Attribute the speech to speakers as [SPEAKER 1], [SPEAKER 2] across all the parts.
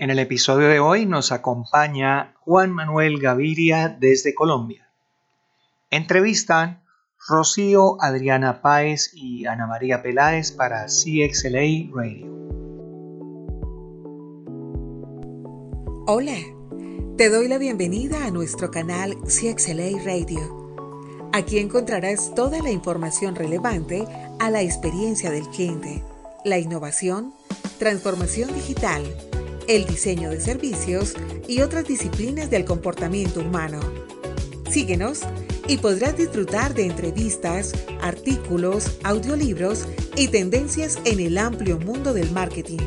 [SPEAKER 1] En el episodio de hoy nos acompaña Juan Manuel Gaviria desde Colombia. Entrevistan Rocío Adriana Páez y Ana María Peláez para CXLA Radio.
[SPEAKER 2] Hola, te doy la bienvenida a nuestro canal CXLA Radio. Aquí encontrarás toda la información relevante a la experiencia del cliente, la innovación, transformación digital, el diseño de servicios y otras disciplinas del comportamiento humano. Síguenos y podrás disfrutar de entrevistas, artículos, audiolibros y tendencias en el amplio mundo del marketing.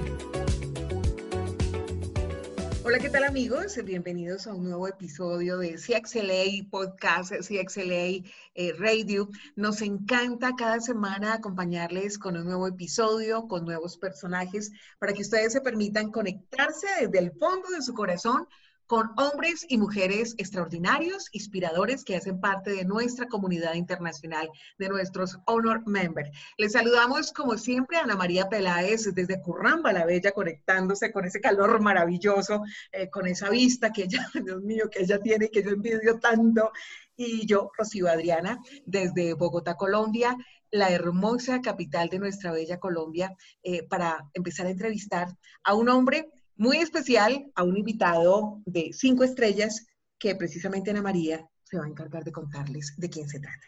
[SPEAKER 2] Hola, ¿qué tal amigos? Bienvenidos a un nuevo episodio de CXLA Podcast, CXLA eh, Radio. Nos encanta cada semana acompañarles con un nuevo episodio, con nuevos personajes, para que ustedes se permitan conectarse desde el fondo de su corazón con hombres y mujeres extraordinarios, inspiradores que hacen parte de nuestra comunidad internacional, de nuestros Honor Members. Les saludamos como siempre a Ana María Peláez desde Curramba la Bella, conectándose con ese calor maravilloso, eh, con esa vista que ella, Dios mío, que ella tiene, que yo envidio tanto. Y yo, Rocío Adriana, desde Bogotá, Colombia, la hermosa capital de nuestra bella Colombia, eh, para empezar a entrevistar a un hombre muy especial a un invitado de cinco estrellas que precisamente Ana María se va a encargar de contarles de quién se trata.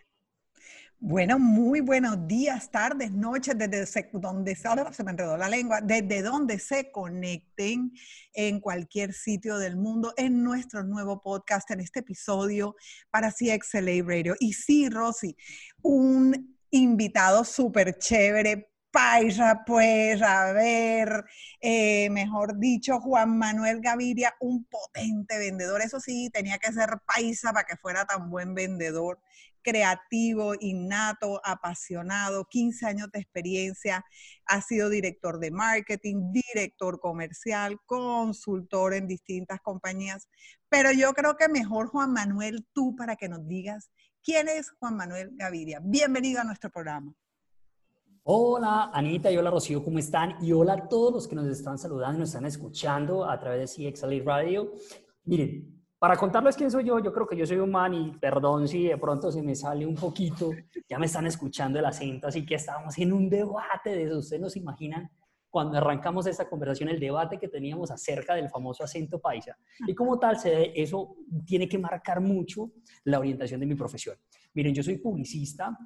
[SPEAKER 3] Bueno, muy buenos días, tardes, noches, desde donde se me enredó la lengua, desde donde se conecten en cualquier sitio del mundo en nuestro nuevo podcast, en este episodio para CXLA Radio. Y sí, Rosy, un invitado súper chévere, paisa, pues, a ver, eh, mejor dicho, Juan Manuel Gaviria, un potente vendedor. Eso sí, tenía que ser paisa para que fuera tan buen vendedor, creativo, innato, apasionado, 15 años de experiencia, ha sido director de marketing, director comercial, consultor en distintas compañías. Pero yo creo que mejor, Juan Manuel, tú para que nos digas quién es Juan Manuel Gaviria. Bienvenido a nuestro programa.
[SPEAKER 4] Hola Anita y hola Rocío, ¿cómo están? Y hola a todos los que nos están saludando y nos están escuchando a través de CXLA Radio. Miren, para contarles quién soy yo, yo creo que yo soy un man y perdón si de pronto se me sale un poquito, ya me están escuchando el acento, así que estábamos en un debate de eso. Ustedes nos imaginan cuando arrancamos esta conversación, el debate que teníamos acerca del famoso acento paisa. Y como tal, eso tiene que marcar mucho la orientación de mi profesión. Miren, yo soy publicista,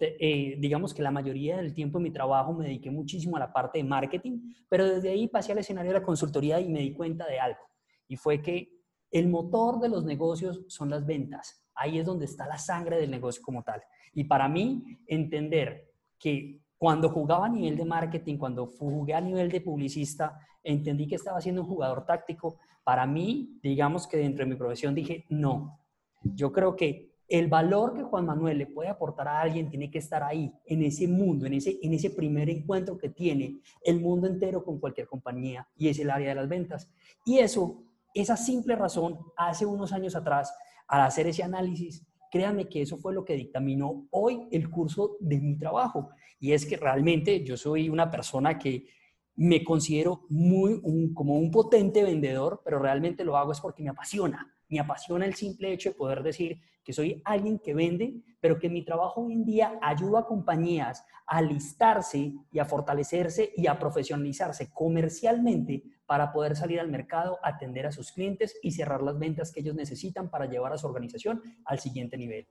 [SPEAKER 4] eh, digamos que la mayoría del tiempo en mi trabajo me dediqué muchísimo a la parte de marketing, pero desde ahí pasé al escenario de la consultoría y me di cuenta de algo. Y fue que el motor de los negocios son las ventas. Ahí es donde está la sangre del negocio como tal. Y para mí, entender que cuando jugaba a nivel de marketing, cuando jugué a nivel de publicista, entendí que estaba siendo un jugador táctico. Para mí, digamos que dentro de mi profesión dije, no, yo creo que el valor que Juan Manuel le puede aportar a alguien tiene que estar ahí, en ese mundo, en ese, en ese primer encuentro que tiene el mundo entero con cualquier compañía y es el área de las ventas. Y eso, esa simple razón, hace unos años atrás, al hacer ese análisis, créanme que eso fue lo que dictaminó hoy el curso de mi trabajo. Y es que realmente yo soy una persona que me considero muy como un potente vendedor, pero realmente lo hago es porque me apasiona. Me apasiona el simple hecho de poder decir que soy alguien que vende, pero que mi trabajo hoy en día ayuda a compañías a alistarse y a fortalecerse y a profesionalizarse comercialmente para poder salir al mercado, atender a sus clientes y cerrar las ventas que ellos necesitan para llevar a su organización al siguiente nivel.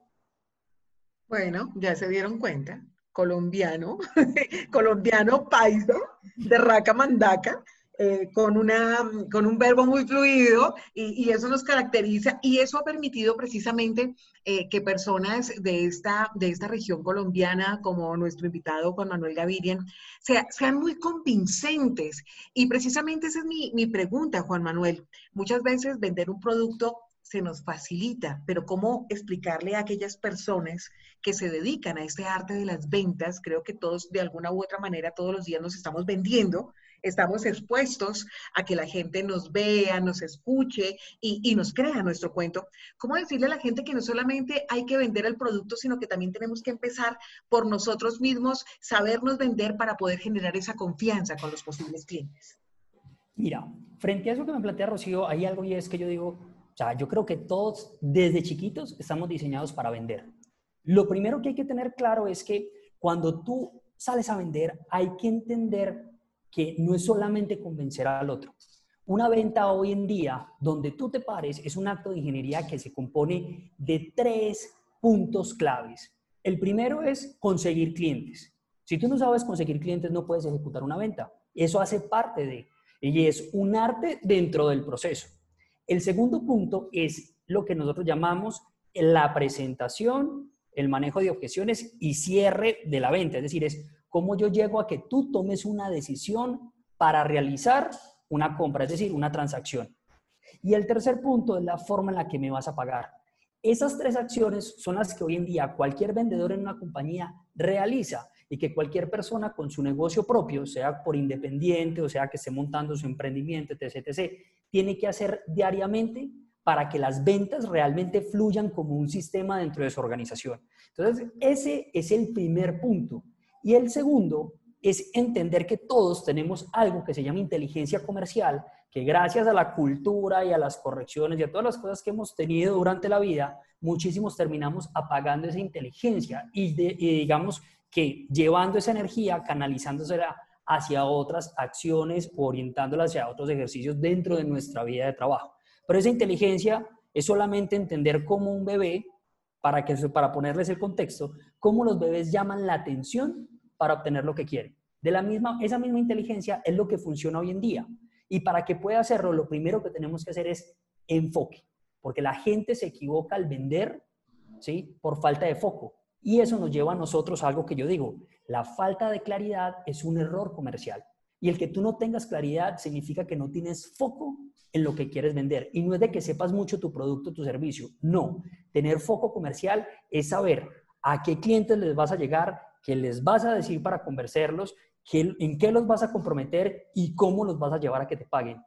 [SPEAKER 3] Bueno, ya se dieron cuenta, colombiano, colombiano paisa de Raca Mandaca, eh, con, una, con un verbo muy fluido y, eso nos caracteriza y eso ha permitido precisamente eh, que personas de esta, de esta región colombiana, como nuestro invitado Juan Manuel Gaviria, sean muy convincentes. Y precisamente esa es mi, mi pregunta, Juan Manuel. Muchas veces vender un producto se nos facilita, pero ¿cómo explicarle a aquellas personas que se dedican a este arte de las ventas? Creo que todos, de alguna u otra manera, todos los días nos estamos vendiendo, estamos expuestos a que la gente nos vea, nos escuche y, nos crea nuestro cuento. ¿Cómo decirle a la gente que no solamente hay que vender el producto, sino que también tenemos que empezar por nosotros mismos, sabernos vender para poder generar esa confianza con los posibles clientes?
[SPEAKER 4] Mira, frente a eso que me plantea Rocío, hay algo y es que yo digo, o sea, yo creo que todos desde chiquitos estamos diseñados para vender. Lo primero que hay que tener claro es que cuando tú sales a vender, hay que entender que no es solamente convencer al otro. Una venta hoy en día, donde tú te pares, es un acto de ingeniería que se compone de tres puntos claves. El primero es conseguir clientes. Si tú no sabes conseguir clientes, no puedes ejecutar una venta. Eso hace parte de, y es un arte dentro del proceso. El segundo punto es lo que nosotros llamamos la presentación, el manejo de objeciones y cierre de la venta. Es decir, es cómo yo llego a que tú tomes una decisión para realizar una compra, es decir, una transacción. Y el tercer punto es la forma en la que me vas a pagar. Esas tres acciones son las que hoy en día cualquier vendedor en una compañía realiza y que cualquier persona con su negocio propio, sea por independiente o sea que esté montando su emprendimiento, etc., tiene que hacer diariamente para que las ventas realmente fluyan como un sistema dentro de su organización. Entonces, ese es el primer punto. Y el segundo es entender que todos tenemos algo que se llama inteligencia comercial, que gracias a la cultura y a las correcciones y a todas las cosas que hemos tenido durante la vida, muchísimos terminamos apagando esa inteligencia y, digamos que llevando esa energía, canalizándosela hacia otras acciones, orientándola hacia otros ejercicios dentro de nuestra vida de trabajo. Pero esa inteligencia es solamente entender cómo un bebé, para, que, para ponerles el contexto, cómo los bebés llaman la atención para obtener lo que quieren. De la misma, esa misma inteligencia es lo que funciona hoy en día. Y para que pueda hacerlo, lo primero que tenemos que hacer es enfoque, porque la gente se equivoca al vender, ¿sí? Por falta de foco. Y eso nos lleva a nosotros a algo que yo digo, la falta de claridad es un error comercial. Y el que tú no tengas claridad significa que no tienes foco en lo que quieres vender. Y no es de que sepas mucho tu producto, tu servicio. No, tener foco comercial es saber a qué clientes les vas a llegar, qué les vas a decir para convencerlos, en qué los vas a comprometer y cómo los vas a llevar a que te paguen.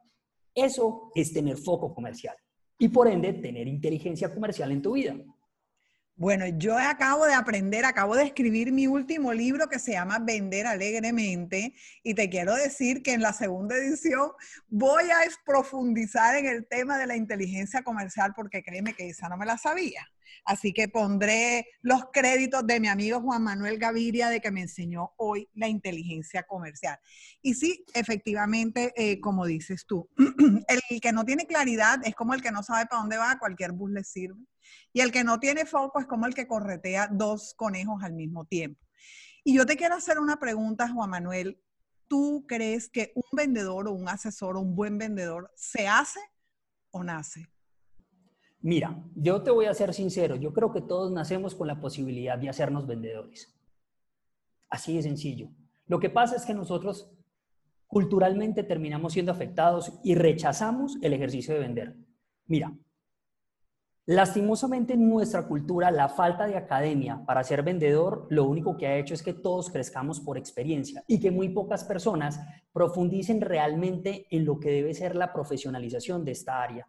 [SPEAKER 4] Eso es tener foco comercial y por ende tener inteligencia comercial en tu vida.
[SPEAKER 3] Bueno, yo acabo de aprender, acabo de escribir mi último libro que se llama Vender alegremente y te quiero decir que en la segunda edición voy a profundizar en el tema de la inteligencia comercial porque créeme que esa no me la sabía. Así que pondré los créditos de mi amigo Juan Manuel Gaviria de que me enseñó hoy la inteligencia comercial. Y sí, efectivamente, eh, como dices tú, el que no tiene claridad es como el que no sabe para dónde va, cualquier bus le sirve. Y el que no tiene foco es como el que corretea dos conejos al mismo tiempo. Y yo te quiero hacer una pregunta, Juan Manuel. ¿Tú crees que un vendedor o un asesor o un buen vendedor se hace o nace?
[SPEAKER 4] Mira, yo te voy a ser sincero, yo creo que todos nacemos con la posibilidad de hacernos vendedores. Así de sencillo. Lo que pasa es que nosotros culturalmente terminamos siendo afectados y rechazamos el ejercicio de vender. Mira, lastimosamente en nuestra cultura la falta de academia para ser vendedor lo único que ha hecho es que todos crezcamos por experiencia y que muy pocas personas profundicen realmente en lo que debe ser la profesionalización de esta área.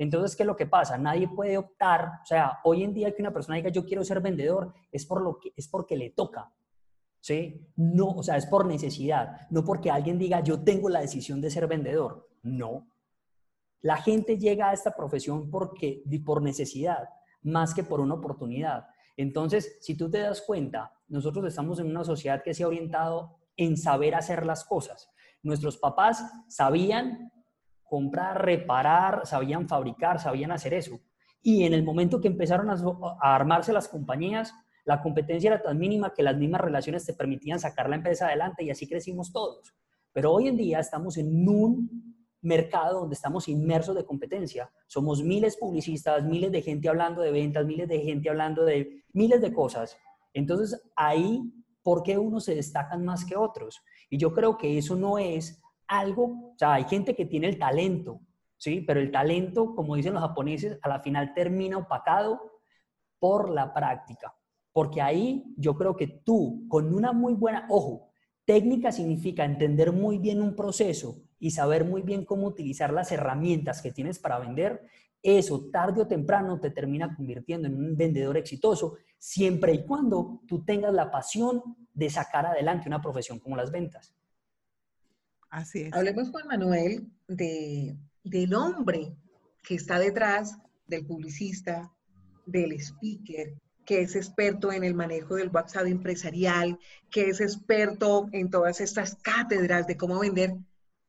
[SPEAKER 4] Entonces, ¿qué es lo que pasa? Nadie puede optar, o sea, hoy en día que una persona diga yo quiero ser vendedor, es, por lo que, es porque le toca, ¿sí? No, o sea, es por necesidad, no porque alguien diga yo tengo la decisión de ser vendedor, no. La gente llega a esta profesión porque, por necesidad, más que por una oportunidad. Entonces, si tú te das cuenta, nosotros estamos en una sociedad que se ha orientado en saber hacer las cosas. Nuestros papás sabían comprar, reparar, sabían fabricar, sabían hacer eso. Y en el momento que empezaron a, armarse las compañías, la competencia era tan mínima que las mismas relaciones te permitían sacar la empresa adelante y así crecimos todos. Pero hoy en día estamos en un mercado donde estamos inmersos de competencia. Somos miles publicistas, miles de gente hablando de ventas, miles de gente hablando de miles de cosas. Entonces, ahí, ¿por qué unos se destacan más que otros? Y yo creo que eso no es algo, o sea, hay gente que tiene el talento, ¿sí? Pero el talento, como dicen los japoneses, a la final termina opacado por la práctica. Porque ahí yo creo que tú, con una muy buena, ojo, técnica significa entender muy bien un proceso y saber muy bien cómo utilizar las herramientas que tienes para vender, eso tarde o temprano te termina convirtiendo en un vendedor exitoso, siempre y cuando tú tengas la pasión de sacar adelante una profesión como las ventas.
[SPEAKER 3] Así es.
[SPEAKER 2] Hablemos, Juan Manuel, de, del hombre que está detrás del publicista, del speaker, que es experto en el manejo del WhatsApp empresarial, que es experto en todas estas cátedras de cómo vender.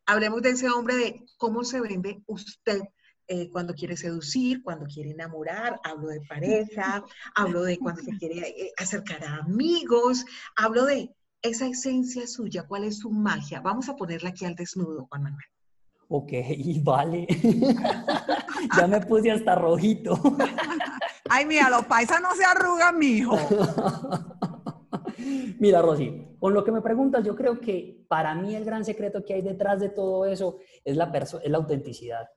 [SPEAKER 2] Hablemos de ese hombre, de cómo se vende usted eh, cuando quiere seducir, cuando quiere enamorar, hablo de pareja, hablo de cuando se quiere eh, acercar a amigos, hablo de esa esencia suya, cuál es su magia. Vamos a ponerla aquí al desnudo, Juan Manuel.
[SPEAKER 4] Ok, vale. ya me puse hasta rojito.
[SPEAKER 3] Ay, mira, los paisas no se arrugan, mijo.
[SPEAKER 4] Mira, Rosy, con lo que me preguntas, yo creo que para mí el gran secreto que hay detrás de todo eso es la, es la autenticidad.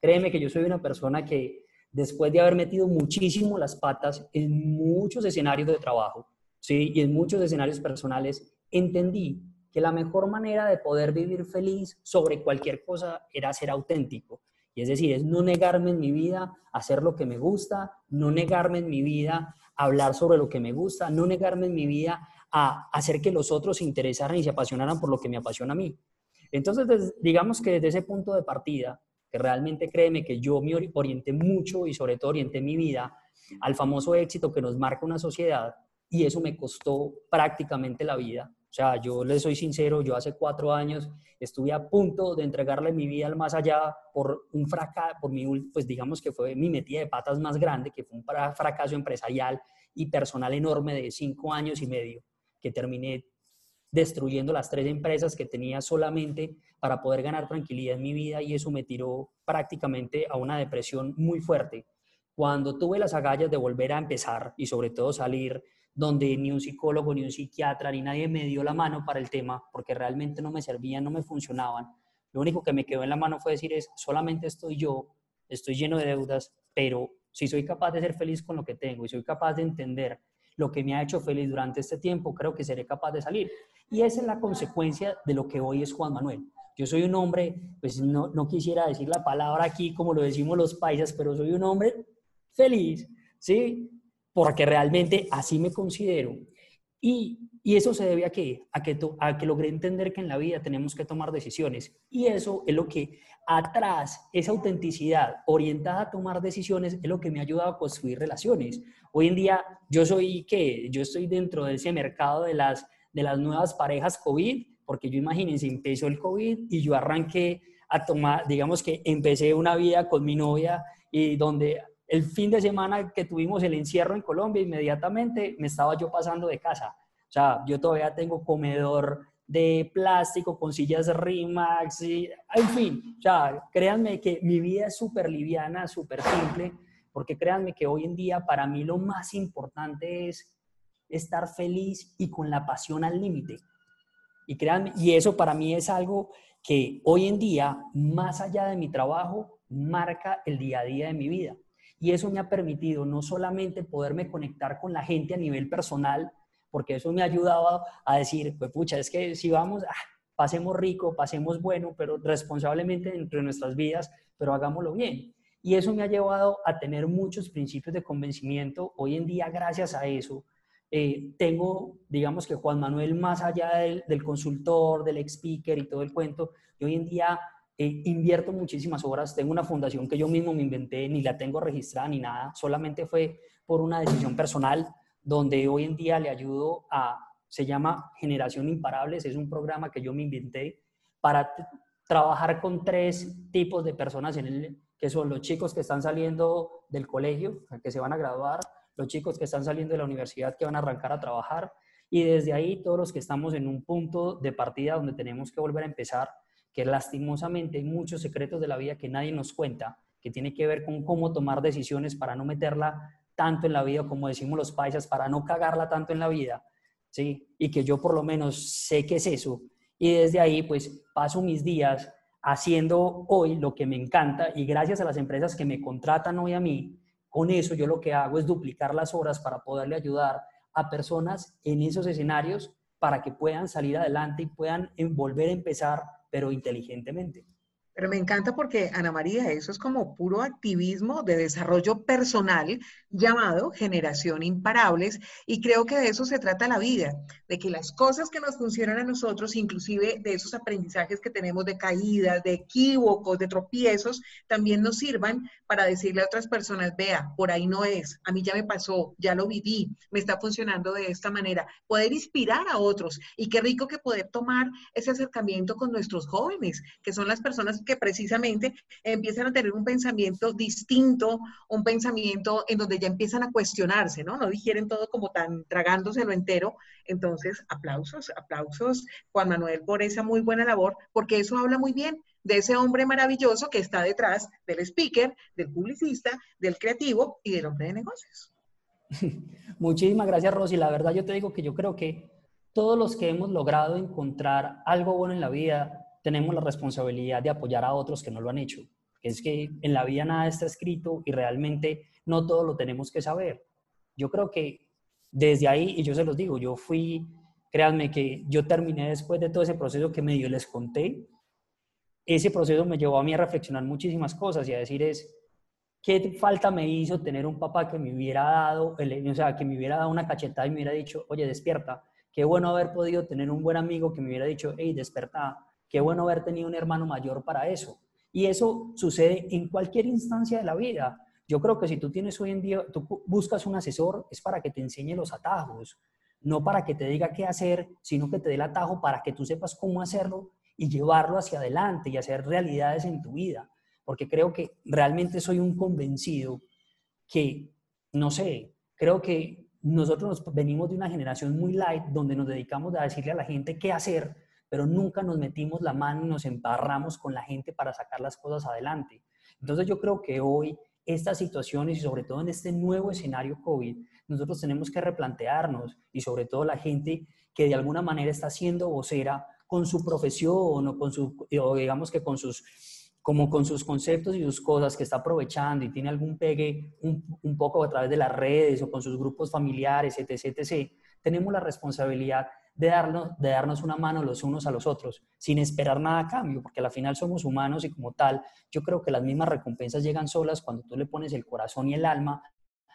[SPEAKER 4] Créeme que yo soy una persona que después de haber metido muchísimo las patas en muchos escenarios de trabajo, ¿sí? Y en muchos escenarios personales, entendí que la mejor manera de poder vivir feliz sobre cualquier cosa era ser auténtico. Y es decir, es no negarme en mi vida hacer lo que me gusta, no negarme en mi vida hablar sobre lo que me gusta, no negarme en mi vida a hacer que los otros se interesaran y se apasionaran por lo que me apasiona a mí. Entonces, digamos que desde ese punto de partida, que realmente créeme que yo me orienté mucho y sobre todo orienté mi vida al famoso éxito que nos marca una sociedad y eso me costó prácticamente la vida. O sea, yo les soy sincero, yo hace cuatro años estuve a punto de entregarle mi vida al más allá por un fracaso, por mi, pues digamos que fue mi metida de patas más grande, que fue un fracaso empresarial y personal enorme de cinco años y medio, que terminé destruyendo las tres empresas que tenía solamente para poder ganar tranquilidad en mi vida y eso me tiró prácticamente a una depresión muy fuerte. Cuando tuve las agallas de volver a empezar y sobre todo salir donde ni un psicólogo, ni un psiquiatra, ni nadie me dio la mano para el tema, porque realmente no me servían, no me funcionaban. Lo único que me quedó en la mano fue decir es, solamente estoy yo, estoy lleno de deudas, pero si soy capaz de ser feliz con lo que tengo y soy capaz de entender lo que me ha hecho feliz durante este tiempo, creo que seré capaz de salir. Y esa es la consecuencia de lo que hoy es Juan Manuel. Yo soy un hombre, pues no, no quisiera decir la palabra aquí como lo decimos los paisas, pero soy un hombre feliz, ¿sí? Porque realmente así me considero. Y, eso se debe a qué? A que, a que logré entender que en la vida tenemos que tomar decisiones. Y eso es lo que atrás, esa autenticidad orientada a tomar decisiones, es lo que me ha ayudado a construir relaciones. Hoy en día yo soy, ¿qué? Yo estoy dentro de ese mercado de las, de las nuevas parejas COVID, porque yo imagínense, empezó el COVID y yo arranqué a tomar, digamos que empecé una vida con mi novia y donde el fin de semana que tuvimos el encierro en Colombia, inmediatamente me estaba yo pasando de casa. O sea, yo todavía tengo comedor de plástico con sillas Rimax, y, en fin, o sea, créanme que mi vida es súper liviana, súper simple, porque créanme que hoy en día para mí lo más importante es estar feliz y con la pasión al límite. Y créanme, y eso para mí es algo que hoy en día, más allá de mi trabajo, marca el día a día de mi vida. Y eso me ha permitido no solamente poderme conectar con la gente a nivel personal, porque eso me ha ayudado a decir, pues pucha, es que si vamos, ah, pasemos rico, pasemos bueno, pero responsablemente dentro de nuestras vidas, pero hagámoslo bien. Y eso me ha llevado a tener muchos principios de convencimiento. Hoy en día, gracias a eso, eh, tengo, digamos que Juan Manuel, más allá del, del consultor, del ex speaker y todo el cuento, y hoy en día eh, invierto muchísimas horas, tengo una fundación que yo mismo me inventé, ni la tengo registrada ni nada, solamente fue por una decisión personal donde hoy en día le ayudo a, se llama Generación Imparables, es un programa que yo me inventé para trabajar con tres tipos de personas en el, que son los chicos que están saliendo del colegio, que se van a graduar, los chicos que están saliendo de la universidad, que van a arrancar a trabajar, y desde ahí todos los que estamos en un punto de partida donde tenemos que volver a empezar que lastimosamente hay muchos secretos de la vida que nadie nos cuenta, que tiene que ver con cómo tomar decisiones para no meterla tanto en la vida, como decimos los paisas, para no cagarla tanto en la vida, ¿sí? Y que yo por lo menos sé qué es eso. Y desde ahí, pues, paso mis días haciendo hoy lo que me encanta y gracias a las empresas que me contratan hoy a mí, con eso yo lo que hago es duplicar las horas para poderle ayudar a personas en esos escenarios para que puedan salir adelante y puedan volver a empezar pero inteligentemente.
[SPEAKER 2] Pero me encanta porque, Ana María, eso es como puro activismo de desarrollo personal llamado generación imparables y creo que de eso se trata la vida, de que las cosas que nos funcionan a nosotros, inclusive de esos aprendizajes que tenemos de caídas, de equívocos, de tropiezos, también nos sirvan para decirle a otras personas, vea, por ahí no es, a mí ya me pasó, ya lo viví, me está funcionando de esta manera, poder inspirar a otros y qué rico que poder tomar ese acercamiento con nuestros jóvenes, que son las personas que que precisamente empiezan a tener un pensamiento distinto, un pensamiento en donde ya empiezan a cuestionarse, ¿no? No digieren todo como tan tragándoselo entero. Entonces, aplausos, aplausos, Juan Manuel, por esa muy buena labor, porque eso habla muy bien de ese hombre maravilloso que está detrás del speaker, del publicista, del creativo y del hombre de negocios.
[SPEAKER 4] Muchísimas gracias, Rosy. La verdad, yo te digo que yo creo que todos los que hemos logrado encontrar algo bueno en la vida, tenemos la responsabilidad de apoyar a otros que no lo han hecho. Es que en la vida nada está escrito y realmente no todo lo tenemos que saber. Yo creo que desde ahí, y yo se los digo, yo fui, créanme que yo terminé después de todo ese proceso que medio les conté, ese proceso me llevó a mí a reflexionar muchísimas cosas y a decir es, ¿qué falta me hizo tener un papá que me hubiera dado, o sea, que me hubiera dado una cachetada y me hubiera dicho, oye, despierta? Qué bueno haber podido tener un buen amigo que me hubiera dicho, hey, desperta, Qué bueno haber tenido un hermano mayor para eso. Y eso sucede en cualquier instancia de la vida. Yo creo que si tú tienes hoy en día, tú buscas un asesor, es para que te enseñe los atajos, no para que te diga qué hacer, sino que te dé el atajo para que tú sepas cómo hacerlo y llevarlo hacia adelante y hacer realidades en tu vida. Porque creo que realmente soy un convencido que, no sé, creo que nosotros venimos de una generación muy light donde nos dedicamos a decirle a la gente qué hacer pero nunca nos metimos la mano y nos embarramos con la gente para sacar las cosas adelante. Entonces yo creo que hoy estas situaciones y sobre todo en este nuevo escenario COVID, nosotros tenemos que replantearnos y sobre todo la gente que de alguna manera está siendo vocera con su profesión o con su, o digamos que con sus, como con sus conceptos y sus cosas que está aprovechando y tiene algún pegue un, poco a través de las redes o con sus grupos familiares, etc., etc., tenemos la responsabilidad de darnos, de darnos una mano los unos a los otros, sin esperar nada a cambio, porque al final somos humanos y como tal, yo creo que las mismas recompensas llegan solas cuando tú le pones el corazón y el alma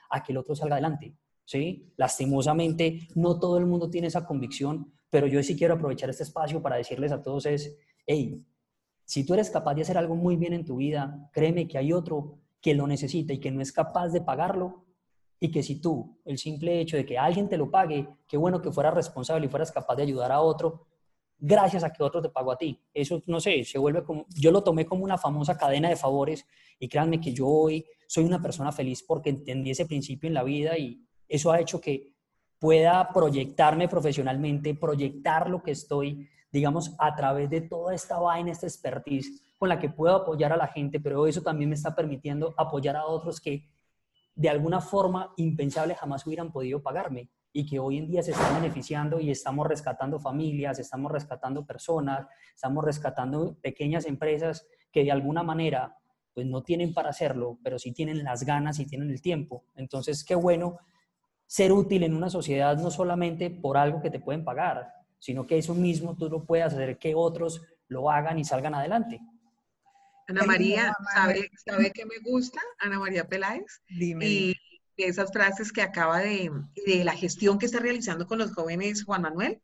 [SPEAKER 4] a que el otro salga adelante. ¿sí? Lastimosamente, no todo el mundo tiene esa convicción, pero yo sí quiero aprovechar este espacio para decirles a todos es, hey, si tú eres capaz de hacer algo muy bien en tu vida, créeme que hay otro que lo necesita y que no es capaz de pagarlo, y que si tú, el simple hecho de que alguien te lo pague, qué bueno que fueras responsable y fueras capaz de ayudar a otro, gracias a que otro te pagó a ti. Eso, no sé, se vuelve como, yo lo tomé como una famosa cadena de favores y créanme que yo hoy soy una persona feliz porque entendí ese principio en la vida y eso ha hecho que pueda proyectarme profesionalmente, proyectar lo que estoy, digamos, a través de toda esta vaina, esta expertise con la que puedo apoyar a la gente, pero eso también me está permitiendo apoyar a otros que de alguna forma impensable jamás hubieran podido pagarme y que hoy en día se están beneficiando y estamos rescatando familias, estamos rescatando personas, estamos rescatando pequeñas empresas que de alguna manera pues no tienen para hacerlo, pero sí tienen las ganas y tienen el tiempo. Entonces, qué bueno ser útil en una sociedad no solamente por algo que te pueden pagar, sino que eso mismo tú lo puedas hacer que otros lo hagan y salgan adelante.
[SPEAKER 2] Ana María, ¿sabe, ¿sabe qué me gusta? Ana María Peláez.
[SPEAKER 3] Dime.
[SPEAKER 2] Y esas frases que acaba de, de la gestión que está realizando con los jóvenes Juan Manuel.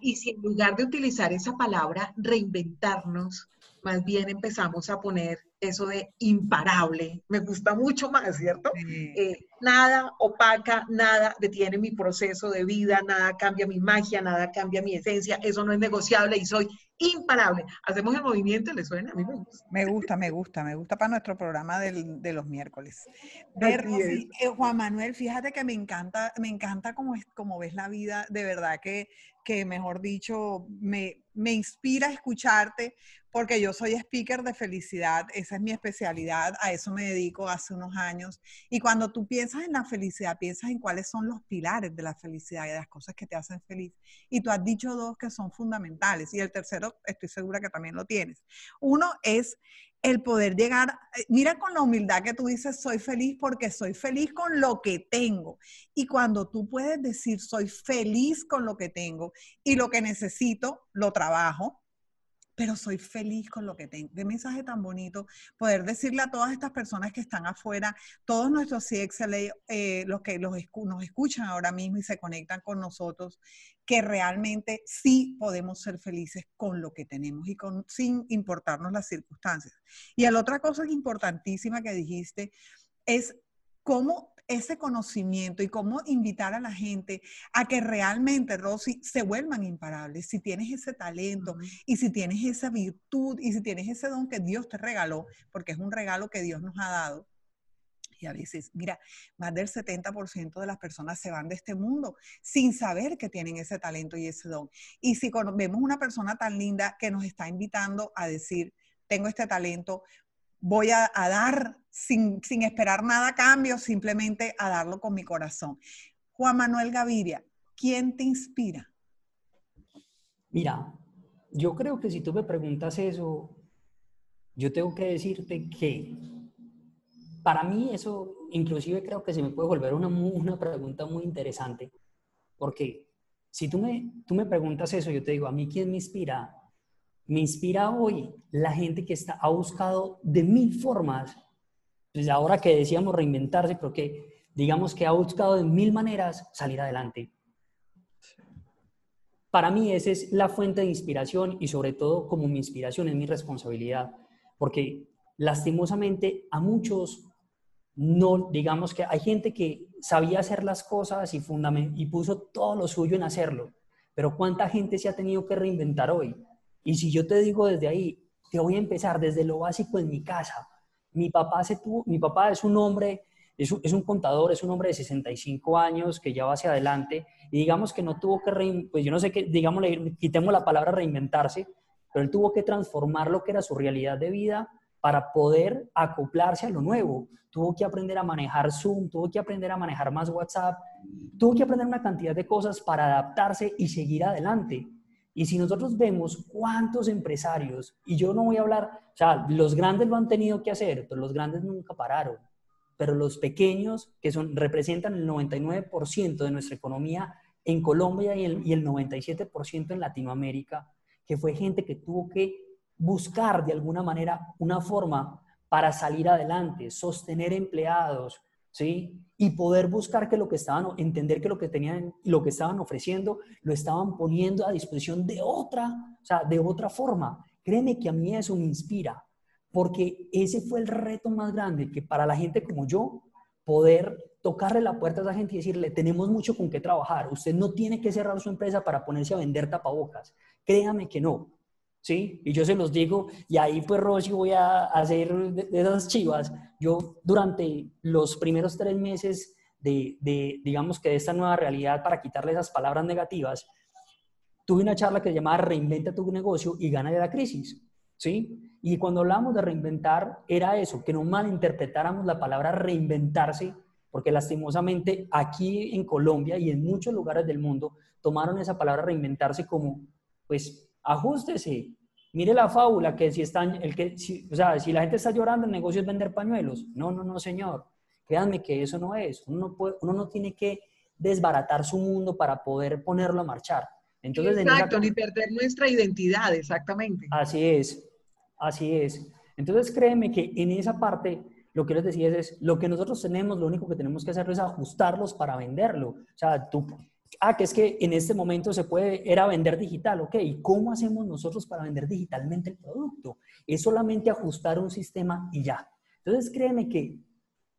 [SPEAKER 2] y si en lugar de utilizar esa palabra, reinventarnos, más bien empezamos a poner eso de imparable, me gusta mucho más, ¿cierto? Eh, nada opaca, nada detiene mi proceso de vida, nada cambia mi magia, nada cambia mi esencia, eso no es negociable y soy imparable. Hacemos el movimiento, ¿le suena? A mí me gusta.
[SPEAKER 3] Me gusta, me gusta, me gusta para nuestro programa de los miércoles. Ver, eh, Juan Manuel, fíjate que me encanta, me encanta cómo, es, cómo ves la vida, de verdad que, que mejor dicho, me, me inspira escucharte porque yo soy speaker de felicidad, esa es mi especialidad, a eso me dedico hace unos años. Y cuando tú piensas en la felicidad, piensas en cuáles son los pilares de la felicidad y de las cosas que te hacen feliz. Y tú has dicho dos que son fundamentales y el tercero estoy segura que también lo tienes. Uno es el poder llegar, eh, mira con la humildad que tú dices, soy feliz porque soy feliz con lo que tengo. Y cuando tú puedes decir, soy feliz con lo que tengo y lo que necesito, lo trabajo, pero soy feliz con lo que tengo. Qué mensaje tan bonito poder decirle a todas estas personas que están afuera, todos nuestros CXLA, eh, los que los nos escuchan ahora mismo y se conectan con nosotros, que realmente sí podemos ser felices con lo que tenemos y con, sin importarnos las circunstancias. Y la otra cosa importantísima que dijiste es cómo ese conocimiento y cómo invitar a la gente a que realmente, Rosy, se vuelvan imparables. Si tienes ese talento y si tienes esa virtud y si tienes ese don que Dios te regaló, porque es un regalo que Dios nos ha dado, y a veces, mira, más del 70% de las personas se van de este mundo sin saber que tienen ese talento y ese don. Y si vemos una persona tan linda que nos está invitando a decir, tengo este talento, voy a, dar sin, esperar nada a cambio, simplemente a darlo con mi corazón. Juan Manuel Gaviria, ¿quién te inspira?
[SPEAKER 4] Mira, yo creo que si tú me preguntas eso, yo tengo que decirte que para mí eso inclusive creo que se me puede volver una, una pregunta muy interesante, porque si tú me, tú me preguntas eso, yo te digo, a mí quién me inspira, me inspira hoy la gente que está, ha buscado de mil formas, desde ahora que decíamos reinventarse, pero que digamos que ha buscado de mil maneras salir adelante. Para mí esa es la fuente de inspiración y sobre todo como mi inspiración es mi responsabilidad, porque lastimosamente a muchos no, digamos que hay gente que sabía hacer las cosas y, y puso todo lo suyo en hacerlo, pero ¿cuánta gente se ha tenido que reinventar hoy? Y si yo te digo desde ahí, te voy a empezar desde lo básico en mi casa. Mi papá, se tuvo, mi papá es un hombre, es un, contador, es un hombre de 65 años que ya va hacia adelante y digamos que no tuvo que, pues yo no sé qué, digamos, quitemos la palabra reinventarse, pero él tuvo que transformar lo que era su realidad de vida para poder acoplarse a lo nuevo. Tuvo que aprender a manejar Zoom, tuvo que aprender a manejar más WhatsApp, tuvo que aprender una cantidad de cosas para adaptarse y seguir adelante. Y si nosotros vemos cuántos empresarios, y yo no voy a hablar, o sea, los grandes lo han tenido que hacer, pero los grandes nunca pararon. Pero los pequeños, que son, representan el 99% de nuestra economía en Colombia y el, y el 97% en Latinoamérica, que fue gente que tuvo que buscar de alguna manera una forma para salir adelante, sostener empleados, ¿sí? Y poder buscar que lo que estaban, entender que lo que tenían, lo que estaban ofreciendo, lo estaban poniendo a disposición de otra, o sea, de otra forma. Créeme que a mí eso me inspira, porque ese fue el reto más grande, que para la gente como yo, poder tocarle la puerta a esa gente y decirle, tenemos mucho con qué trabajar, usted no tiene que cerrar su empresa para ponerse a vender tapabocas, créame que no, ¿sí? Y yo se los digo, y ahí pues Rosy voy a hacer de, esas chivas. Yo durante los primeros tres meses de, digamos que de esta nueva realidad para quitarle esas palabras negativas, tuve una charla que se llamaba Reinventa tu negocio y gana de la crisis, ¿sí? Y cuando hablamos de reinventar, era eso, que no malinterpretáramos la palabra reinventarse, porque lastimosamente aquí en Colombia y en muchos lugares del mundo tomaron esa palabra reinventarse como, pues, ajustese. Mire la fábula que si están, el que, o sea, si la gente está llorando, el negocio es vender pañuelos. No, no, no, señor. Créanme que eso no es. Uno no, puede, uno no tiene que desbaratar su mundo para poder ponerlo a marchar.
[SPEAKER 2] Entonces, Exacto, ni perder nuestra identidad, exactamente.
[SPEAKER 4] Así es, así es. Entonces, créeme que en esa parte, lo que les decía es, es, lo que nosotros tenemos, lo único que tenemos que hacer es ajustarlos para venderlo. O sea, tú, ah, que es que en este momento se puede, era vender digital, ok, ¿y cómo hacemos nosotros para vender digitalmente el producto? Es solamente ajustar un sistema y ya. Entonces, créeme que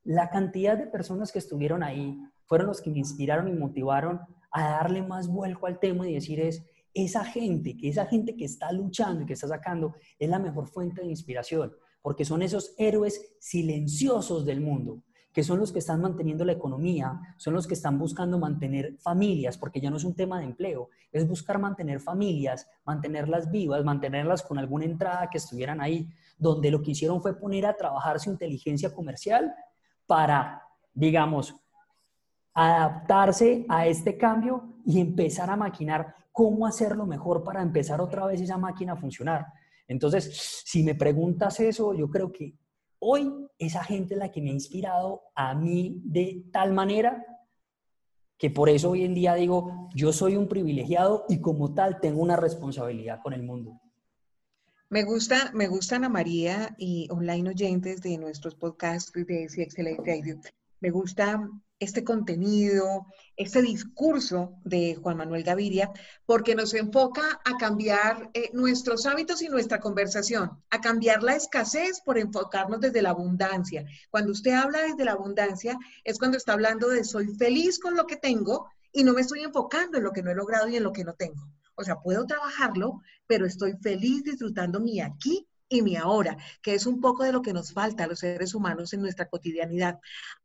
[SPEAKER 4] la cantidad de personas que estuvieron ahí fueron los que me inspiraron y motivaron a darle más vuelco al tema y decir es, esa gente, que esa gente que está luchando y que está sacando, es la mejor fuente de inspiración, porque son esos héroes silenciosos del mundo que son los que están manteniendo la economía, son los que están buscando mantener familias, porque ya no es un tema de empleo, es buscar mantener familias, mantenerlas vivas, mantenerlas con alguna entrada que estuvieran ahí, donde lo que hicieron fue poner a trabajar su inteligencia comercial para, digamos, adaptarse a este cambio y empezar a maquinar cómo hacerlo mejor para empezar otra vez esa máquina a funcionar. Entonces, si me preguntas eso, yo creo que Hoy esa gente es la que me ha inspirado a mí de tal manera que por eso hoy en día digo, yo soy un privilegiado y como tal tengo una responsabilidad con el mundo.
[SPEAKER 2] Me gusta, me gusta Ana María y online oyentes de nuestros podcasts de CXL Radio. Me gusta este contenido, este discurso de Juan Manuel Gaviria, porque nos enfoca a cambiar eh, nuestros hábitos y nuestra conversación, a cambiar la escasez por enfocarnos desde la abundancia. Cuando usted habla desde la abundancia, es cuando está hablando de soy feliz con lo que tengo y no me estoy enfocando en lo que no he logrado y en lo que no tengo. O sea, puedo trabajarlo, pero estoy feliz disfrutando mi aquí y mi ahora, que es un poco de lo que nos falta a los seres humanos en nuestra cotidianidad.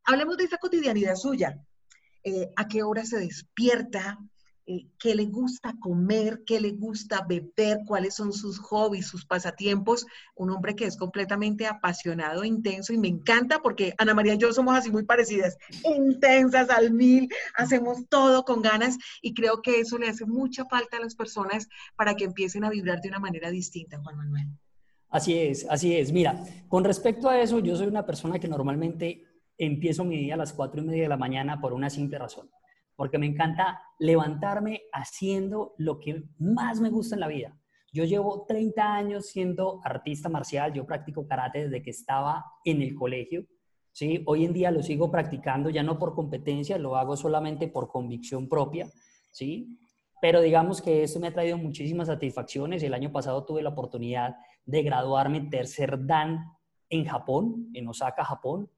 [SPEAKER 2] Hablemos de esa cotidianidad suya. Eh, ¿A qué hora se despierta? Eh, qué le gusta comer, qué le gusta beber, cuáles son sus hobbies, sus pasatiempos. Un hombre que es completamente apasionado, intenso y me encanta porque Ana María y yo somos así muy parecidas, intensas al mil, hacemos todo con ganas y creo que eso le hace mucha falta a las personas para que empiecen a vibrar de una manera distinta, Juan Manuel.
[SPEAKER 4] Así es, así es. Mira, con respecto a eso, yo soy una persona que normalmente empiezo mi día a las cuatro y media de la mañana por una simple razón, porque me encanta levantarme haciendo lo que más me gusta en la vida. Yo llevo 30 años siendo artista marcial, yo practico karate desde que estaba en el colegio, ¿sí? Hoy en día lo sigo practicando ya no por competencia, lo hago solamente por convicción propia, ¿sí? Pero digamos que esto me ha traído muchísimas satisfacciones. El año pasado tuve la oportunidad de graduarme tercer dan en Japón, en Osaka, Japón,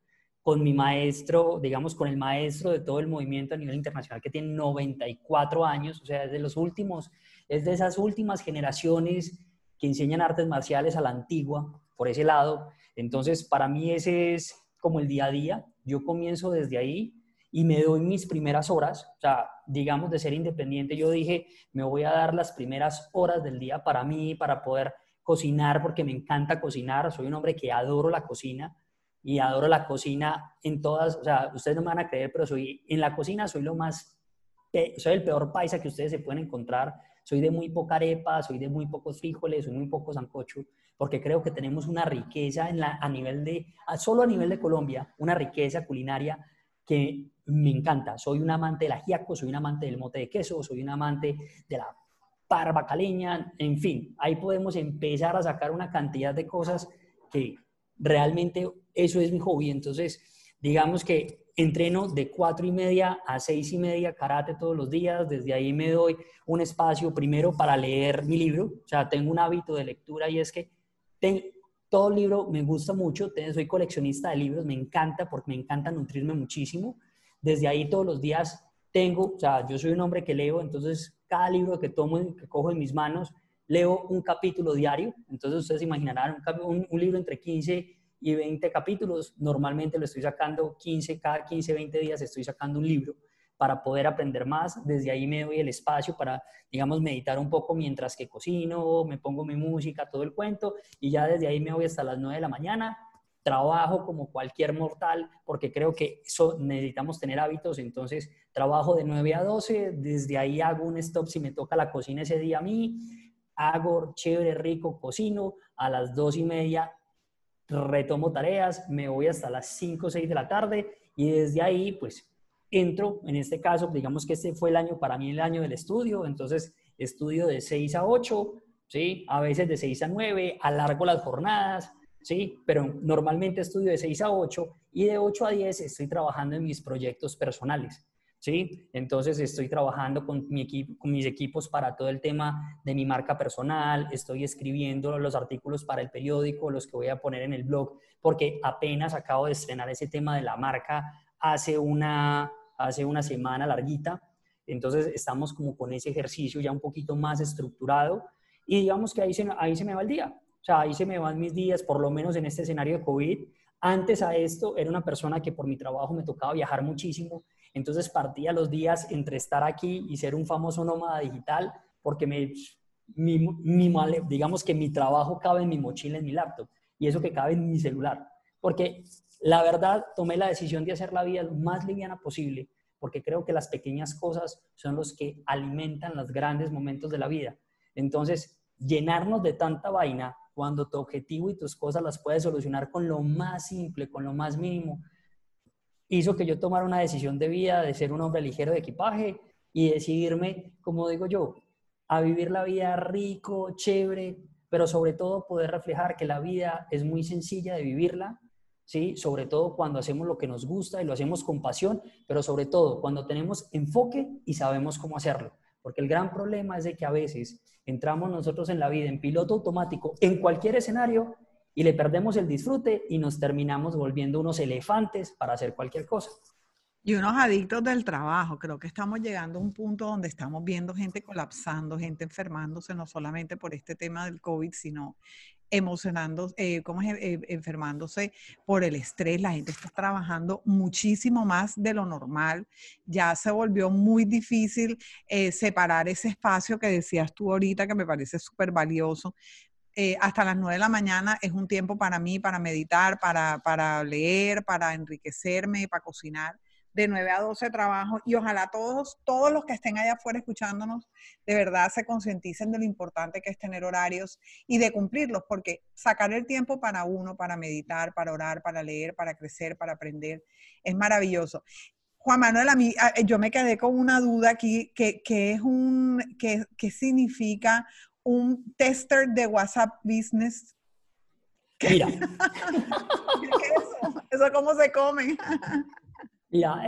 [SPEAKER 4] con mi maestro, digamos, con el maestro de todo el movimiento a nivel internacional que tiene 94 años, o sea, es de los últimos, es de esas últimas generaciones que enseñan artes marciales a la antigua, por ese lado. Entonces, para mí ese es como el día a día. Yo comienzo desde ahí y me doy mis primeras horas, o sea, digamos, de ser independiente, yo dije, me voy a dar las primeras horas del día para mí, para poder cocinar, porque me encanta cocinar, soy un hombre que adoro la cocina y adoro la cocina en todas, o sea, ustedes no me van a creer, pero soy, en la cocina soy lo más, soy el peor paisa que ustedes se pueden encontrar, soy de muy poca arepa, soy de muy pocos frijoles, soy muy poco sancocho, porque creo que tenemos una riqueza en la, a nivel de, solo a nivel de Colombia, una riqueza culinaria que me encanta. Soy un amante del ajiaco, soy un amante del mote de queso, soy un amante de la parva caleña, en fin, ahí podemos empezar a sacar una cantidad de cosas que realmente eso es mi hobby. Entonces, digamos que entreno de cuatro y media a seis y media karate todos los días. Desde ahí me doy un espacio primero para leer mi libro. O sea, tengo un hábito de lectura y es que tengo, todo libro me gusta mucho. Soy coleccionista de libros, me encanta porque me encanta nutrirme muchísimo. Desde ahí todos los días tengo, o sea, yo soy un hombre que leo, entonces cada libro que tomo, que cojo en mis manos, leo un capítulo diario. Entonces ustedes imaginarán un, un, libro entre 15 y 20 capítulos. Normalmente lo estoy sacando 15, cada 15, 20 días estoy sacando un libro para poder aprender más. Desde ahí me doy el espacio para, digamos, meditar un poco mientras que cocino, me pongo mi música, todo el cuento, y ya desde ahí me voy hasta las 9 de la mañana trabajo como cualquier mortal, porque creo que eso necesitamos tener hábitos, entonces trabajo de 9 a 12, desde ahí hago un stop si me toca la cocina ese día a mí, hago chévere, rico, cocino, a las 2 y media retomo tareas, me voy hasta las 5 o 6 de la tarde y desde ahí pues entro, en este caso digamos que este fue el año, para mí el año del estudio, entonces estudio de 6 a 8, ¿sí? a veces de 6 a 9, alargo las jornadas, ¿sí? Pero normalmente estudio de 6 a 8 y de 8 a 10 estoy trabajando en mis proyectos personales, ¿sí? Entonces estoy trabajando con, mi equipo, con mis equipos para todo el tema de mi marca personal, estoy escribiendo los artículos para el periódico, los que voy a poner en el blog, porque apenas acabo de estrenar ese tema de la marca hace una, hace una semana larguita, entonces estamos como con ese ejercicio ya un poquito más estructurado y digamos que ahí se, ahí se me va el día. O sea, ahí se me van mis días, por lo menos en este escenario de COVID. Antes a esto era una persona que por mi trabajo me tocaba viajar muchísimo, entonces partía los días entre estar aquí y ser un famoso nómada digital, porque me, mi, digamos que mi trabajo cabe en mi mochila, en mi laptop, y eso que cabe en mi celular. Porque la verdad tomé la decisión de hacer la vida lo más liviana posible, porque creo que las pequeñas cosas son los que alimentan los grandes momentos de la vida. Entonces, llenarnos de tanta vaina cuando tu objetivo y tus cosas las puedes solucionar con lo más simple, con lo más mínimo, hizo que yo tomara una decisión de vida de ser un hombre ligero de equipaje y decidirme, como digo yo, a vivir la vida rico, chévere, pero sobre todo poder reflejar que la vida es muy sencilla de vivirla, ¿sí? Sobre todo cuando hacemos lo que nos gusta y lo hacemos con pasión, pero sobre todo cuando tenemos enfoque y sabemos cómo hacerlo. Porque el gran problema es de que a veces entramos nosotros en la vida en piloto automático en cualquier escenario y le perdemos el disfrute y nos terminamos volviendo unos elefantes para hacer cualquier cosa.
[SPEAKER 3] Y unos adictos del trabajo. Creo que estamos llegando a un punto donde estamos viendo gente colapsando, gente enfermándose, no solamente por este tema del COVID, sino emocionando, eh, ¿cómo? Eh, enfermándose por el estrés. La gente está trabajando muchísimo más de lo normal. Ya se volvió muy difícil eh, separar ese espacio que decías tú ahorita, que me parece súper valioso, eh, hasta las 9 de la mañana es un tiempo para mí, para meditar, para, para leer, para enriquecerme, para cocinar. De 9 a 12 trabajo y ojalá todos, todos los que estén allá afuera escuchándonos, de verdad se concienticen de lo importante que es tener horarios y de cumplirlos, porque sacar el tiempo para uno, para meditar, para orar, para leer, para crecer, para aprender, es maravilloso. Juan Manuel, a mí, yo me quedé con una duda aquí, que, que es un, que, que significa un tester de WhatsApp Business.
[SPEAKER 4] Mira.
[SPEAKER 3] eso? ¿Eso cómo se come?
[SPEAKER 4] Mira,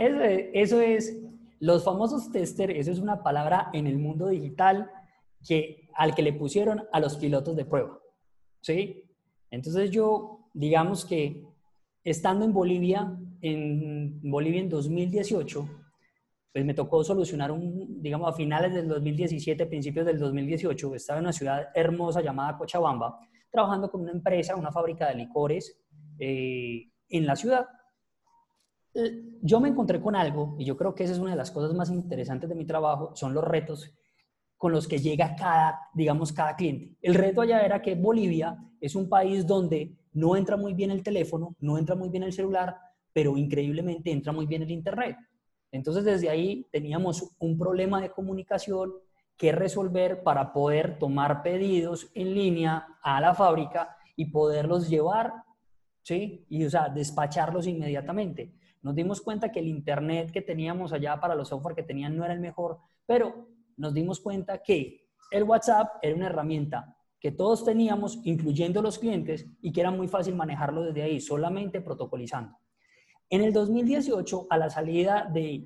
[SPEAKER 4] eso, es, los famosos tester, eso es una palabra en el mundo digital que, al que le pusieron a los pilotos de prueba. ¿Sí? Entonces yo, digamos que estando en Bolivia, en Bolivia en 2018, pues me tocó solucionar un, digamos, a finales del 2017, principios del 2018, estaba en una ciudad hermosa llamada Cochabamba, trabajando con una empresa, una fábrica de licores eh, en la ciudad. Yo me encontré con algo, y yo creo que esa es una de las cosas más interesantes de mi trabajo, son los retos con los que llega cada, digamos, cada cliente. El reto allá era que Bolivia es un país donde no entra muy bien el teléfono, no entra muy bien el celular, pero increíblemente entra muy bien el Internet. Entonces desde ahí teníamos un problema de comunicación que resolver para poder tomar pedidos en línea a la fábrica y poderlos llevar, ¿sí? Y o sea, despacharlos inmediatamente. Nos dimos cuenta que el internet que teníamos allá para los software que tenían no era el mejor, pero nos dimos cuenta que el WhatsApp era una herramienta que todos teníamos, incluyendo los clientes, y que era muy fácil manejarlo desde ahí, solamente protocolizando. En el 2018, a la salida de,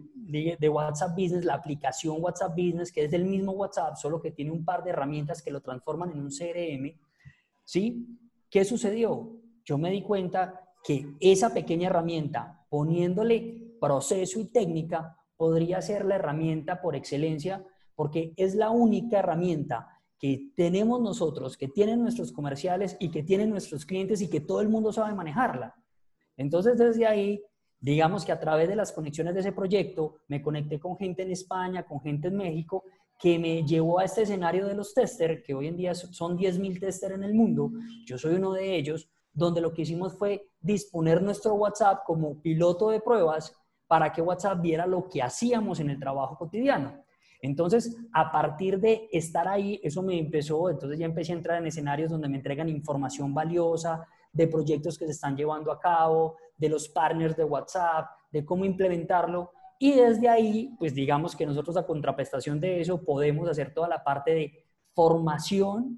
[SPEAKER 4] WhatsApp Business, la aplicación WhatsApp Business, que es del mismo WhatsApp, solo que tiene un par de herramientas que lo transforman en un CRM, ¿sí? ¿Qué sucedió? Yo me di cuenta que esa pequeña herramienta, poniéndole proceso y técnica, podría ser la herramienta por excelencia, porque es la única herramienta que tenemos nosotros, que tienen nuestros comerciales y que tienen nuestros clientes y que todo el mundo sabe manejarla. Entonces, desde ahí Digamos que a través de las conexiones de ese proyecto me conecté con gente en España, con gente en México, que me llevó a este escenario de los testers, que hoy en día son 10.000 testers en el mundo. Yo soy uno de ellos, donde lo que hicimos fue disponer nuestro WhatsApp como piloto de pruebas para que WhatsApp viera lo que hacíamos en el trabajo cotidiano. Entonces, a partir de estar ahí, eso me empezó, entonces ya empecé a entrar en escenarios donde me entregan información valiosa de proyectos que se están llevando a cabo, de los partners de WhatsApp, de cómo implementarlo. Y desde ahí, pues digamos que nosotros a contraprestación de eso podemos hacer toda la parte de formación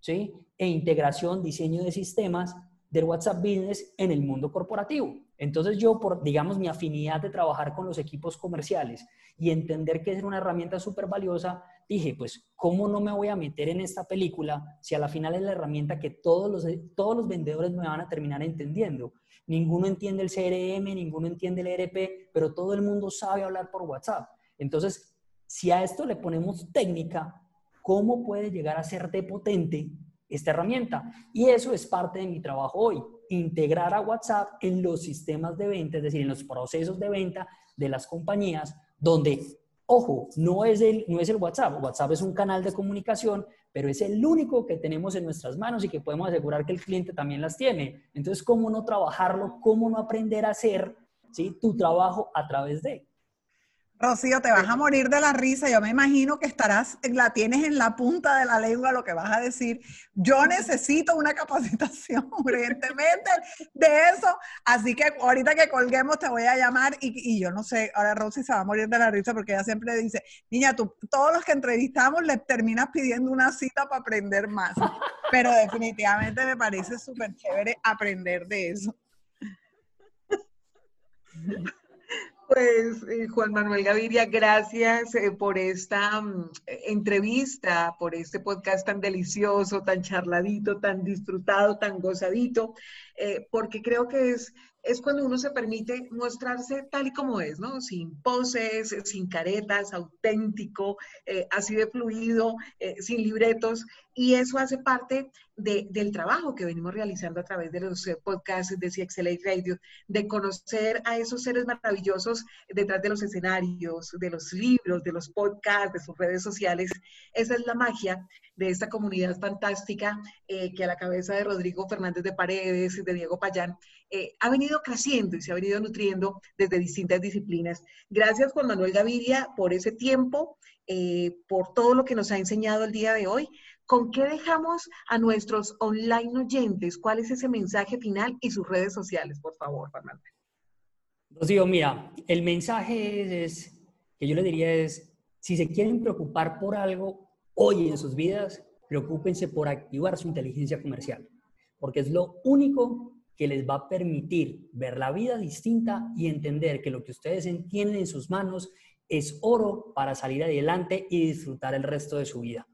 [SPEAKER 4] ¿sí? e integración, diseño de sistemas del WhatsApp Business en el mundo corporativo. Entonces yo, por, digamos, mi afinidad de trabajar con los equipos comerciales y entender que es una herramienta súper valiosa, dije, pues, ¿cómo no me voy a meter en esta película si a la final es la herramienta que todos los, todos los vendedores me van a terminar entendiendo? Ninguno entiende el CRM, ninguno entiende el ERP, pero todo el mundo sabe hablar por WhatsApp. Entonces, si a esto le ponemos técnica, ¿cómo puede llegar a ser de potente esta herramienta? Y eso es parte de mi trabajo hoy, integrar a WhatsApp en los sistemas de venta, es decir, en los procesos de venta de las compañías, donde Ojo, no es, el, no es el WhatsApp. WhatsApp es un canal de comunicación, pero es el único que tenemos en nuestras manos y que podemos asegurar que el cliente también las tiene. Entonces, ¿cómo no trabajarlo? ¿Cómo no aprender a hacer ¿sí? tu trabajo a través de?
[SPEAKER 3] Rocío, te vas a morir de la risa. Yo me imagino que estarás, la tienes en la punta de la lengua lo que vas a decir. Yo necesito una capacitación urgentemente de eso. Así que ahorita que colguemos te voy a llamar y, yo no sé, ahora Rosy se va a morir de la risa porque ella siempre dice, niña, tú todos los que entrevistamos le terminas pidiendo una cita para aprender más. Pero definitivamente me parece súper chévere aprender de eso.
[SPEAKER 2] Pues eh, Juan Manuel Gaviria, gracias eh, por esta mm, entrevista, por este podcast tan delicioso, tan charladito, tan disfrutado, tan gozadito, eh, porque creo que es es cuando uno se permite mostrarse tal y como es, ¿no? Sin poses, sin caretas, auténtico, eh, así de fluido, eh, sin libretos. Y eso hace parte del trabajo que venimos realizando a través de los eh, podcasts de CXLA Radio, de conocer a esos seres maravillosos detrás de los escenarios, de los libros, de los podcasts, de sus redes sociales. Esa es la magia de esta comunidad fantástica que a la cabeza de Rodrigo Fernández de Paredes, y de Diego Payán, eh, ha venido creciendo y se ha venido nutriendo desde distintas disciplinas. Gracias Juan Manuel Gaviria por ese tiempo, eh, por todo lo que nos ha enseñado el día de hoy. ¿Con qué dejamos a nuestros online oyentes? ¿Cuál es ese mensaje final y sus redes sociales, por favor, Juan Manuel?
[SPEAKER 4] Rocío, mira, el mensaje es, que yo le diría es, si se quieren preocupar por algo hoy en sus vidas, preocúpense por activar su inteligencia comercial, porque es lo único que les va a permitir ver la vida distinta y entender que lo que ustedes entienden en sus manos es oro para salir adelante y disfrutar el resto de su vida.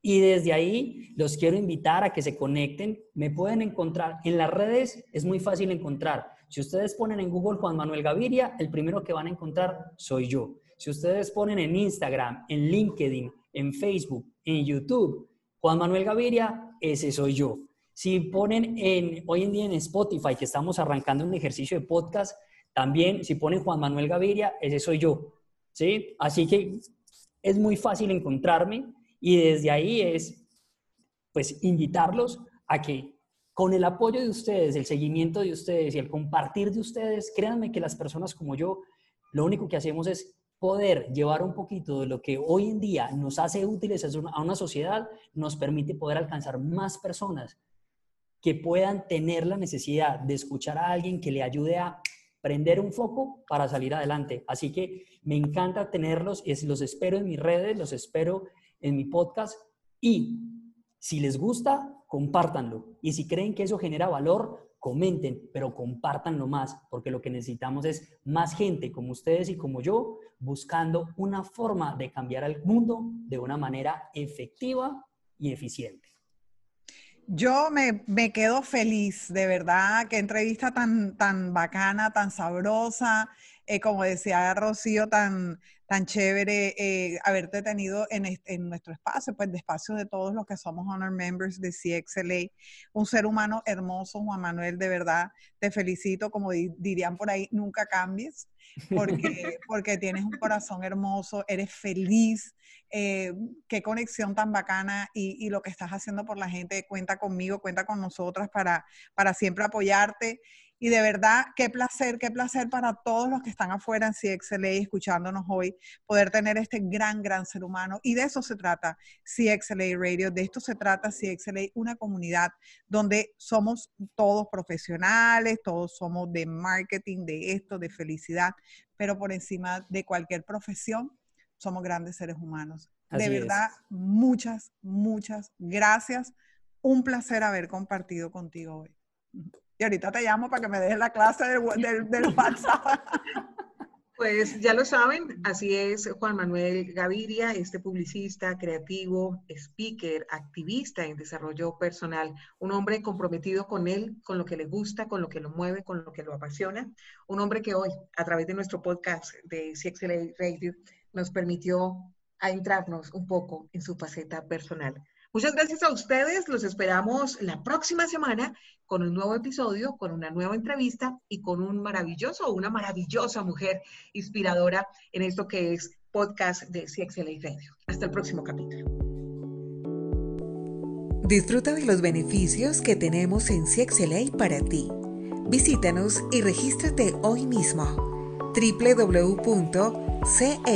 [SPEAKER 4] Y desde ahí los quiero invitar a que se conecten. Me pueden encontrar en las redes, es muy fácil encontrar. Si ustedes ponen en Google Juan Manuel Gaviria, el primero que van a encontrar soy yo. Si ustedes ponen en Instagram, en LinkedIn, en Facebook, en YouTube, Juan Manuel Gaviria, ese soy yo. Si ponen en, hoy en día en Spotify, que estamos arrancando un ejercicio de podcast, también si ponen Juan Manuel Gaviria, ese soy yo. ¿sí? Así que es muy fácil encontrarme y desde ahí es, pues, invitarlos a que con el apoyo de ustedes, el seguimiento de ustedes y el compartir de ustedes, créanme que las personas como yo, lo único que hacemos es poder llevar un poquito de lo que hoy en día nos hace útiles a una sociedad, nos permite poder alcanzar más personas que puedan tener la necesidad de escuchar a alguien que le ayude a prender un foco para salir adelante. Así que me encanta tenerlos, los espero en mis redes, los espero en mi podcast y si les gusta, compártanlo. Y si creen que eso genera valor, comenten, pero compártanlo más, porque lo que necesitamos es más gente como ustedes y como yo, buscando una forma de cambiar al mundo de una manera efectiva y eficiente.
[SPEAKER 3] Yo me, me, quedo feliz, de verdad, qué entrevista tan, tan bacana, tan sabrosa, eh, como decía Rocío, tan, tan chévere eh, haberte tenido en, en, nuestro espacio, pues de espacio de todos los que somos Honor Members de CXLA. Un ser humano hermoso, Juan Manuel, de verdad, te felicito, como dirían por ahí, nunca cambies, porque, porque tienes un corazón hermoso, eres feliz, eh, qué conexión tan bacana y, y, lo que estás haciendo por la gente, cuenta conmigo, cuenta con nosotras para, para siempre apoyarte. Y de verdad, qué placer, qué placer para todos los que están afuera en CXLA escuchándonos hoy, poder tener este gran, gran ser humano. Y de eso se trata CXLA Radio, de esto se trata CXLA, una comunidad donde somos todos profesionales, todos somos de marketing, de esto, de felicidad, pero por encima de cualquier profesión, somos grandes seres humanos. de verdad, muchas, muchas gracias. Un placer haber compartido contigo hoy. Y ahorita te llamo para que me dejes la clase del, del, WhatsApp.
[SPEAKER 2] Pues ya lo saben, así es Juan Manuel Gaviria, este publicista, creativo, speaker, activista en desarrollo personal, un hombre comprometido con él, con lo que le gusta, con lo que lo mueve, con lo que lo apasiona, un hombre que hoy, a través de nuestro podcast de CXLA Radio, nos permitió adentrarnos un poco en su faceta personal. Muchas gracias a ustedes. Los esperamos la próxima semana con un nuevo episodio, con una nueva entrevista y con un maravilloso o una maravillosa mujer inspiradora en esto que es podcast de CXLA Radio. Hasta el próximo capítulo.
[SPEAKER 5] Disfruta de los beneficios que tenemos en CXLA para ti. Visítanos y regístrate hoy mismo. www
[SPEAKER 2] cxla.org.